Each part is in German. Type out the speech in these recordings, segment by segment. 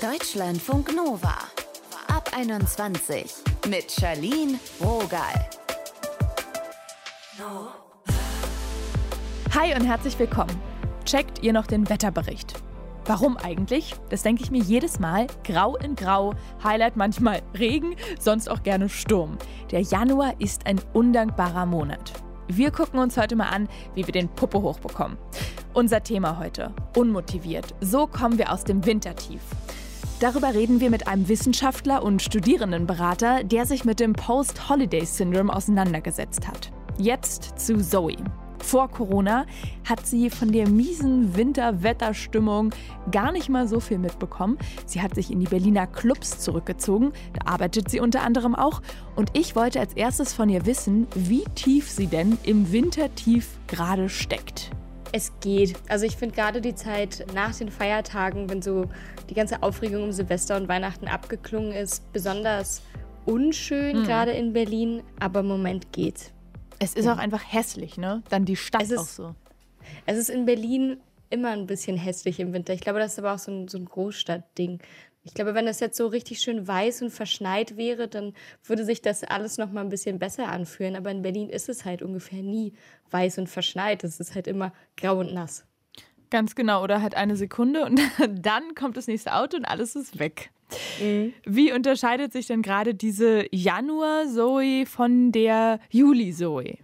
Deutschlandfunk Nova. Ab 21 mit Charlene Rogal. Hi und herzlich willkommen. Checkt ihr noch den Wetterbericht? Warum eigentlich? Das denke ich mir jedes Mal. Grau in Grau, Highlight manchmal Regen, sonst auch gerne Sturm. Der Januar ist ein undankbarer Monat. Wir gucken uns heute mal an, wie wir den Puppe hochbekommen. Unser Thema heute: unmotiviert. So kommen wir aus dem Wintertief. Darüber reden wir mit einem Wissenschaftler und Studierendenberater, der sich mit dem Post-Holiday-Syndrom auseinandergesetzt hat. Jetzt zu Zoe. Vor Corona hat sie von der miesen Winterwetterstimmung gar nicht mal so viel mitbekommen. Sie hat sich in die Berliner Clubs zurückgezogen, da arbeitet sie unter anderem auch. Und ich wollte als erstes von ihr wissen, wie tief sie denn im Wintertief gerade steckt. Es geht. Also ich finde gerade die Zeit nach den Feiertagen, wenn so die ganze Aufregung um Silvester und Weihnachten abgeklungen ist, besonders unschön, mhm. gerade in Berlin. Aber im Moment geht's. Es ist auch einfach hässlich, ne? Dann die Stadt es ist, auch so. Es ist in Berlin immer ein bisschen hässlich im Winter. Ich glaube, das ist aber auch so ein, so ein Großstadtding. Ich glaube, wenn das jetzt so richtig schön weiß und verschneit wäre, dann würde sich das alles noch mal ein bisschen besser anfühlen. Aber in Berlin ist es halt ungefähr nie weiß und verschneit. Es ist halt immer grau und nass. Ganz genau, oder halt eine Sekunde und dann kommt das nächste Auto und alles ist weg. Mhm. Wie unterscheidet sich denn gerade diese Januar-Zoe von der Juli-Zoe?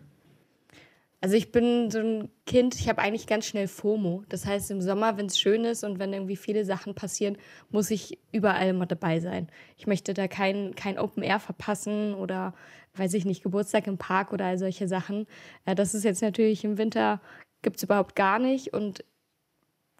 Also ich bin so ein Kind, ich habe eigentlich ganz schnell FOMO. Das heißt, im Sommer, wenn es schön ist und wenn irgendwie viele Sachen passieren, muss ich überall mal dabei sein. Ich möchte da kein, kein Open Air verpassen oder, weiß ich nicht, Geburtstag im Park oder all solche Sachen. Äh, das ist jetzt natürlich im Winter, gibt es überhaupt gar nicht. Und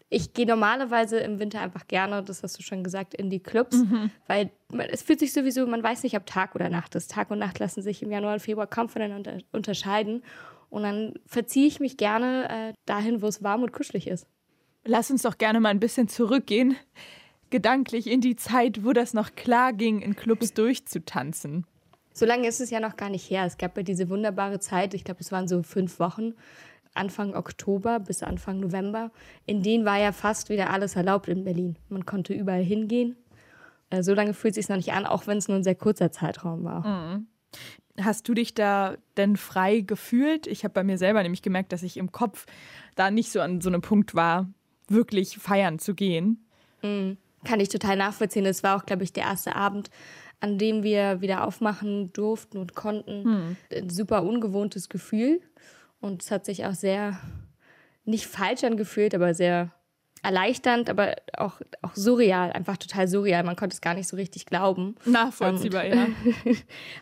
ich gehe normalerweise im Winter einfach gerne, das hast du schon gesagt, in die Clubs, mhm. weil es fühlt sich sowieso, man weiß nicht, ob Tag oder Nacht ist. Tag und Nacht lassen sich im Januar und Februar kaum voneinander unterscheiden. Und dann verziehe ich mich gerne äh, dahin, wo es warm und kuschelig ist. Lass uns doch gerne mal ein bisschen zurückgehen, gedanklich in die Zeit, wo das noch klar ging, in Clubs durchzutanzen. So lange ist es ja noch gar nicht her. Es gab ja diese wunderbare Zeit, ich glaube, es waren so fünf Wochen, Anfang Oktober bis Anfang November. In denen war ja fast wieder alles erlaubt in Berlin. Man konnte überall hingehen. Äh, so lange fühlt es sich noch nicht an, auch wenn es nur ein sehr kurzer Zeitraum war. Mhm. Hast du dich da denn frei gefühlt? Ich habe bei mir selber nämlich gemerkt, dass ich im Kopf da nicht so an so einem Punkt war, wirklich feiern zu gehen. Mhm. Kann ich total nachvollziehen. Es war auch, glaube ich, der erste Abend, an dem wir wieder aufmachen durften und konnten. Mhm. Ein super ungewohntes Gefühl. Und es hat sich auch sehr, nicht falsch angefühlt, aber sehr erleichternd, aber auch, auch surreal, einfach total surreal. Man konnte es gar nicht so richtig glauben. Nachvollziehbar, und, ja.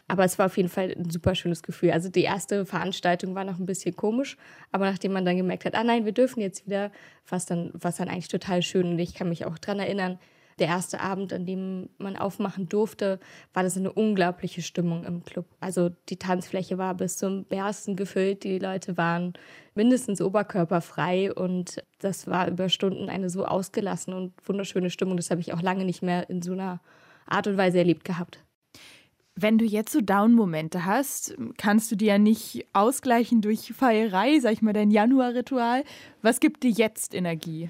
aber es war auf jeden Fall ein super schönes Gefühl. Also die erste Veranstaltung war noch ein bisschen komisch, aber nachdem man dann gemerkt hat, ah nein, wir dürfen jetzt wieder, war es dann, dann eigentlich total schön. Und ich kann mich auch dran erinnern, der erste Abend, an dem man aufmachen durfte, war das eine unglaubliche Stimmung im Club. Also die Tanzfläche war bis zum Bersten gefüllt, die Leute waren mindestens oberkörperfrei und das war über Stunden eine so ausgelassene und wunderschöne Stimmung. Das habe ich auch lange nicht mehr in so einer Art und Weise erlebt gehabt. Wenn du jetzt so Down-Momente hast, kannst du dir ja nicht ausgleichen durch Feierei, sag ich mal, dein Januar-Ritual. Was gibt dir jetzt Energie?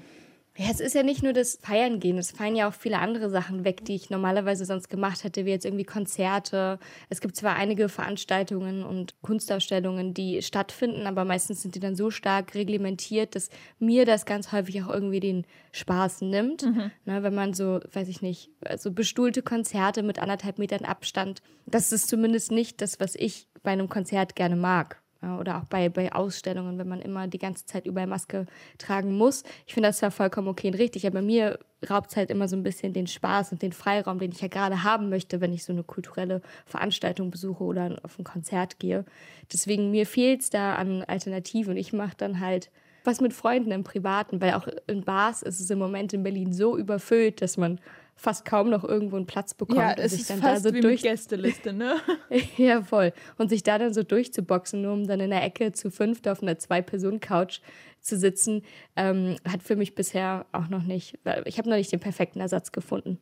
Ja, es ist ja nicht nur das Feiern gehen, es fallen ja auch viele andere Sachen weg, die ich normalerweise sonst gemacht hätte, wie jetzt irgendwie Konzerte. Es gibt zwar einige Veranstaltungen und Kunstausstellungen, die stattfinden, aber meistens sind die dann so stark reglementiert, dass mir das ganz häufig auch irgendwie den Spaß nimmt. Mhm. Na, wenn man so, weiß ich nicht, so bestuhlte Konzerte mit anderthalb Metern Abstand, das ist zumindest nicht das, was ich bei einem Konzert gerne mag oder auch bei, bei Ausstellungen, wenn man immer die ganze Zeit überall Maske tragen muss. Ich finde das zwar vollkommen okay und richtig, aber mir raubt es halt immer so ein bisschen den Spaß und den Freiraum, den ich ja gerade haben möchte, wenn ich so eine kulturelle Veranstaltung besuche oder auf ein Konzert gehe. Deswegen mir fehlt es da an Alternativen ich mache dann halt was mit Freunden im Privaten, weil auch in Bars ist es im Moment in Berlin so überfüllt, dass man fast kaum noch irgendwo einen Platz bekommt. Ja, es ist dann fast da so wie durch Gästeliste, ne? ja, voll. Und sich da dann so durchzuboxen, nur um dann in der Ecke zu fünft auf einer Zwei-Personen-Couch zu sitzen, ähm, hat für mich bisher auch noch nicht, ich habe noch nicht den perfekten Ersatz gefunden.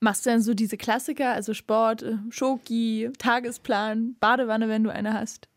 Machst du dann so diese Klassiker, also Sport, äh, Schoki, Tagesplan, Badewanne, wenn du eine hast?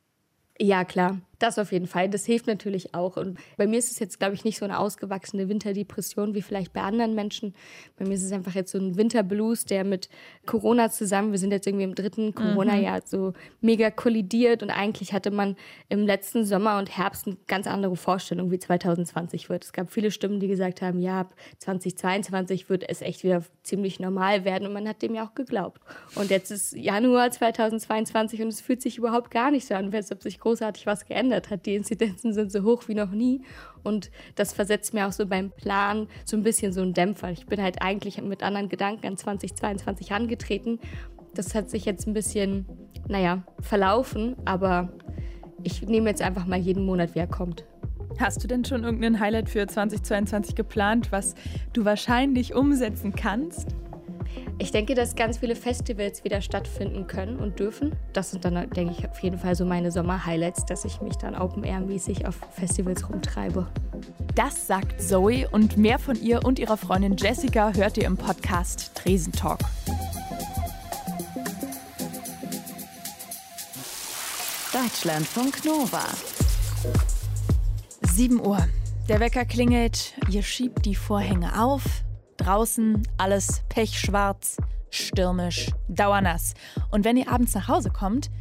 Ja, klar. Das auf jeden Fall. Das hilft natürlich auch. Und bei mir ist es jetzt, glaube ich, nicht so eine ausgewachsene Winterdepression wie vielleicht bei anderen Menschen. Bei mir ist es einfach jetzt so ein Winterblues, der mit Corona zusammen, wir sind jetzt irgendwie im dritten mhm. Corona-Jahr, so mega kollidiert. Und eigentlich hatte man im letzten Sommer und Herbst eine ganz andere Vorstellung, wie 2020 wird. Es gab viele Stimmen, die gesagt haben, ja, 2022 wird es echt wieder ziemlich normal werden. Und man hat dem ja auch geglaubt. Und jetzt ist Januar 2022 und es fühlt sich überhaupt gar nicht so an, als ob sich großartig was geändert hat. Die Inzidenzen sind so hoch wie noch nie. Und das versetzt mir auch so beim Plan so ein bisschen so einen Dämpfer. Ich bin halt eigentlich mit anderen Gedanken an 2022 angetreten. Das hat sich jetzt ein bisschen, naja, verlaufen, aber ich nehme jetzt einfach mal jeden Monat, wie er kommt. Hast du denn schon irgendein Highlight für 2022 geplant, was du wahrscheinlich umsetzen kannst? Ich denke, dass ganz viele Festivals wieder stattfinden können und dürfen. Das sind dann, denke ich, auf jeden Fall so meine Sommer-Highlights, dass ich mich dann Open-Air-mäßig auf Festivals rumtreibe. Das sagt Zoe und mehr von ihr und ihrer Freundin Jessica hört ihr im Podcast Tresentalk. Deutschlandfunk Nova. 7 Uhr. Der Wecker klingelt, ihr schiebt die Vorhänge auf. Draußen alles pechschwarz, stürmisch, dauernass. Und wenn ihr abends nach Hause kommt,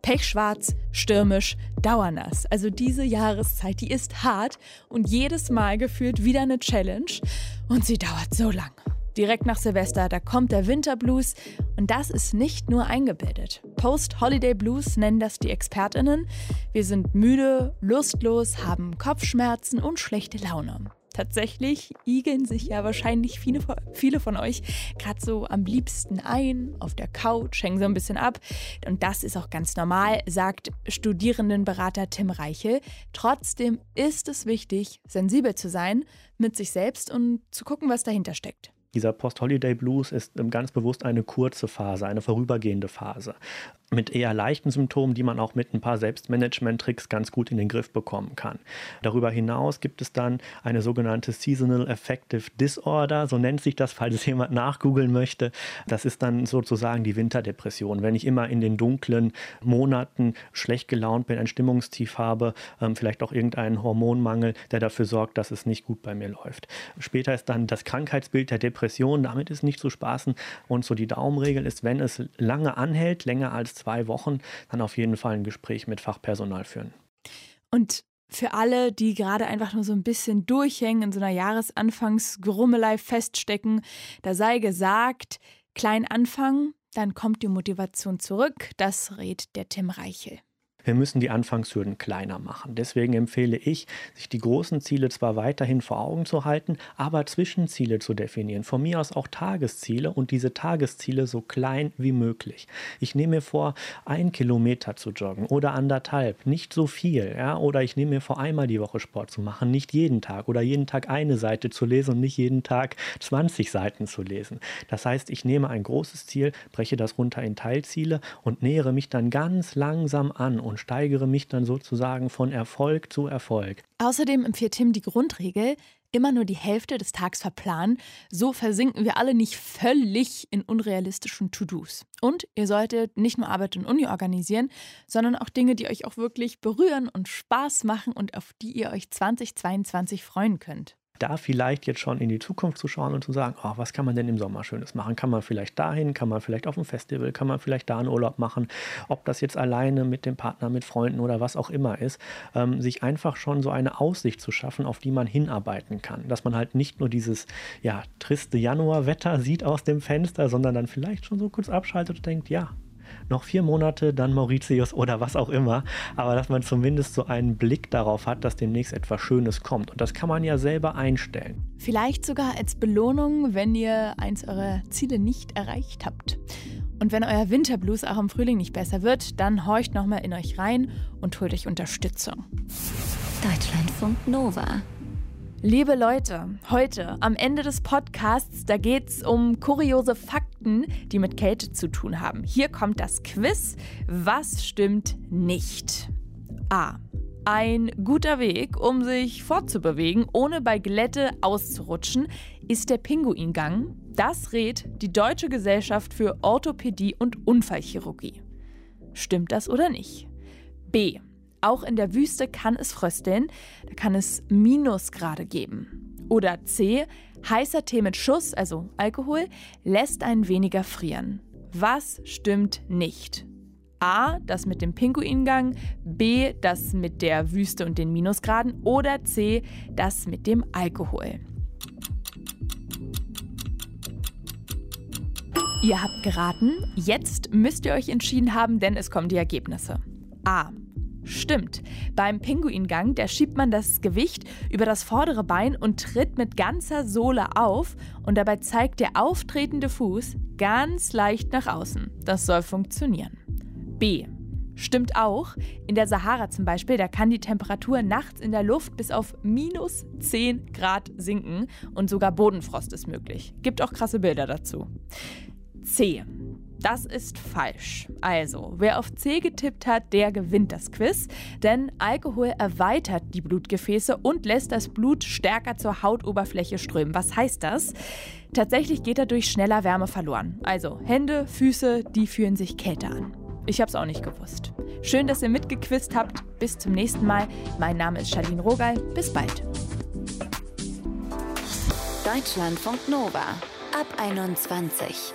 pechschwarz, stürmisch, dauernass. Also diese Jahreszeit, die ist hart und jedes Mal gefühlt wieder eine Challenge. Und sie dauert so lang. Direkt nach Silvester, da kommt der Winterblues und das ist nicht nur eingebildet. Post-Holiday Blues nennen das die Expertinnen. Wir sind müde, lustlos, haben Kopfschmerzen und schlechte Laune. Tatsächlich igeln sich ja wahrscheinlich viele, viele von euch gerade so am liebsten ein, auf der Couch, hängen so ein bisschen ab. Und das ist auch ganz normal, sagt Studierendenberater Tim Reichel. Trotzdem ist es wichtig, sensibel zu sein mit sich selbst und zu gucken, was dahinter steckt. Dieser Post-Holiday Blues ist ganz bewusst eine kurze Phase, eine vorübergehende Phase mit eher leichten Symptomen, die man auch mit ein paar Selbstmanagement-Tricks ganz gut in den Griff bekommen kann. Darüber hinaus gibt es dann eine sogenannte Seasonal Affective Disorder, so nennt sich das, falls es jemand nachgoogeln möchte. Das ist dann sozusagen die Winterdepression. Wenn ich immer in den dunklen Monaten schlecht gelaunt bin, ein Stimmungstief habe, ähm, vielleicht auch irgendeinen Hormonmangel, der dafür sorgt, dass es nicht gut bei mir läuft. Später ist dann das Krankheitsbild der Depression, damit ist nicht zu spaßen. Und so die Daumenregel ist, wenn es lange anhält, länger als zwei Wochen dann auf jeden Fall ein Gespräch mit Fachpersonal führen. Und für alle, die gerade einfach nur so ein bisschen durchhängen, in so einer Jahresanfangsgrummelei feststecken, da sei gesagt, klein anfangen, dann kommt die Motivation zurück. Das rät der Tim Reichel. Wir müssen die Anfangshürden kleiner machen. Deswegen empfehle ich, sich die großen Ziele zwar weiterhin vor Augen zu halten, aber Zwischenziele zu definieren. Von mir aus auch Tagesziele und diese Tagesziele so klein wie möglich. Ich nehme mir vor, ein Kilometer zu joggen oder anderthalb, nicht so viel. Ja? Oder ich nehme mir vor, einmal die Woche Sport zu machen, nicht jeden Tag oder jeden Tag eine Seite zu lesen und nicht jeden Tag 20 Seiten zu lesen. Das heißt, ich nehme ein großes Ziel, breche das runter in Teilziele und nähere mich dann ganz langsam an und steigere mich dann sozusagen von Erfolg zu Erfolg. Außerdem empfiehlt Tim die Grundregel, immer nur die Hälfte des Tags verplanen. So versinken wir alle nicht völlig in unrealistischen To-Dos. Und ihr solltet nicht nur Arbeit und Uni organisieren, sondern auch Dinge, die euch auch wirklich berühren und Spaß machen und auf die ihr euch 2022 freuen könnt da vielleicht jetzt schon in die Zukunft zu schauen und zu sagen, oh, was kann man denn im Sommer Schönes machen? Kann man vielleicht dahin, kann man vielleicht auf ein Festival, kann man vielleicht da einen Urlaub machen, ob das jetzt alleine mit dem Partner, mit Freunden oder was auch immer ist, ähm, sich einfach schon so eine Aussicht zu schaffen, auf die man hinarbeiten kann. Dass man halt nicht nur dieses ja, triste Januarwetter sieht aus dem Fenster, sondern dann vielleicht schon so kurz abschaltet und denkt, ja, noch vier Monate, dann Mauritius oder was auch immer. Aber dass man zumindest so einen Blick darauf hat, dass demnächst etwas Schönes kommt. Und das kann man ja selber einstellen. Vielleicht sogar als Belohnung, wenn ihr eins eurer Ziele nicht erreicht habt. Und wenn euer Winterblues auch im Frühling nicht besser wird, dann horcht nochmal in euch rein und holt euch Unterstützung. Deutschlandfunk Nova. Liebe Leute, heute am Ende des Podcasts, da geht es um kuriose Fakten, die mit Kälte zu tun haben. Hier kommt das Quiz. Was stimmt nicht? A. Ein guter Weg, um sich fortzubewegen, ohne bei Glätte auszurutschen, ist der Pinguingang. Das rät die Deutsche Gesellschaft für Orthopädie und Unfallchirurgie. Stimmt das oder nicht? B. Auch in der Wüste kann es frösteln, da kann es Minusgrade geben. Oder C, heißer Tee mit Schuss, also Alkohol, lässt einen weniger frieren. Was stimmt nicht? A, das mit dem Pinguingang, B, das mit der Wüste und den Minusgraden oder C, das mit dem Alkohol. Ihr habt geraten, jetzt müsst ihr euch entschieden haben, denn es kommen die Ergebnisse. A. Stimmt. Beim Pinguingang, da schiebt man das Gewicht über das vordere Bein und tritt mit ganzer Sohle auf und dabei zeigt der auftretende Fuß ganz leicht nach außen. Das soll funktionieren. B. Stimmt auch. In der Sahara zum Beispiel, da kann die Temperatur nachts in der Luft bis auf minus 10 Grad sinken und sogar Bodenfrost ist möglich. Gibt auch krasse Bilder dazu. C. Das ist falsch. Also, wer auf C getippt hat, der gewinnt das Quiz, denn Alkohol erweitert die Blutgefäße und lässt das Blut stärker zur Hautoberfläche strömen. Was heißt das? Tatsächlich geht dadurch schneller Wärme verloren. Also Hände, Füße, die fühlen sich kälter an. Ich habe es auch nicht gewusst. Schön, dass ihr mitgequizt habt. Bis zum nächsten Mal. Mein Name ist Charlene Rogal. Bis bald. Deutschlandfunk Nova ab 21.